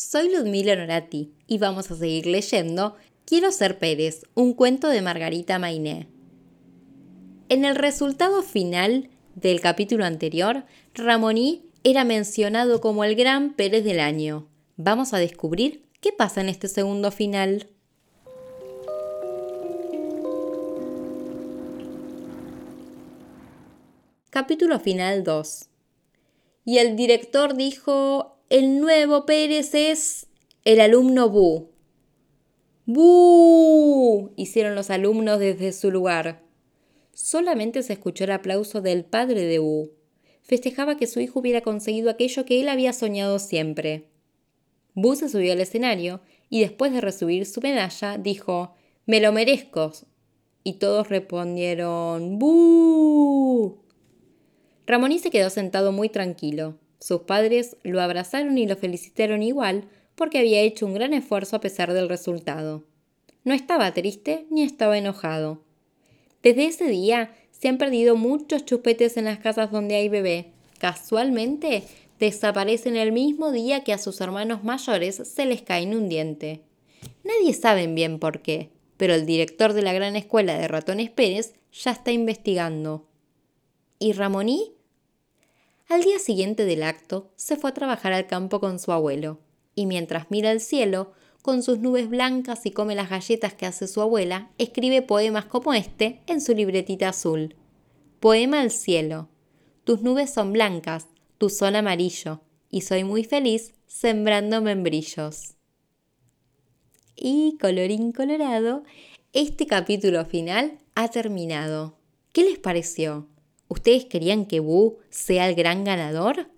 soy Ludmila Norati y vamos a seguir leyendo Quiero ser Pérez, un cuento de Margarita Mainé. En el resultado final del capítulo anterior, Ramoní era mencionado como el gran Pérez del año. Vamos a descubrir qué pasa en este segundo final. Capítulo final 2. Y el director dijo, el nuevo Pérez es el alumno Bu. ¡Bu! hicieron los alumnos desde su lugar. Solamente se escuchó el aplauso del padre de Bu. Festejaba que su hijo hubiera conseguido aquello que él había soñado siempre. Bu se subió al escenario y después de recibir su medalla dijo Me lo merezco. Y todos respondieron ¡Bu! Ramoní se quedó sentado muy tranquilo. Sus padres lo abrazaron y lo felicitaron igual porque había hecho un gran esfuerzo a pesar del resultado. No estaba triste ni estaba enojado. Desde ese día se han perdido muchos chupetes en las casas donde hay bebé. Casualmente desaparecen el mismo día que a sus hermanos mayores se les cae un diente. Nadie sabe bien por qué, pero el director de la gran escuela de ratones Pérez ya está investigando. ¿Y Ramoní? Al día siguiente del acto, se fue a trabajar al campo con su abuelo, y mientras mira el cielo, con sus nubes blancas y come las galletas que hace su abuela, escribe poemas como este en su libretita azul. Poema al cielo. Tus nubes son blancas, tu sol amarillo, y soy muy feliz sembrando membrillos. Y colorín colorado, este capítulo final ha terminado. ¿Qué les pareció? ¿Ustedes querían que Boo sea el gran ganador?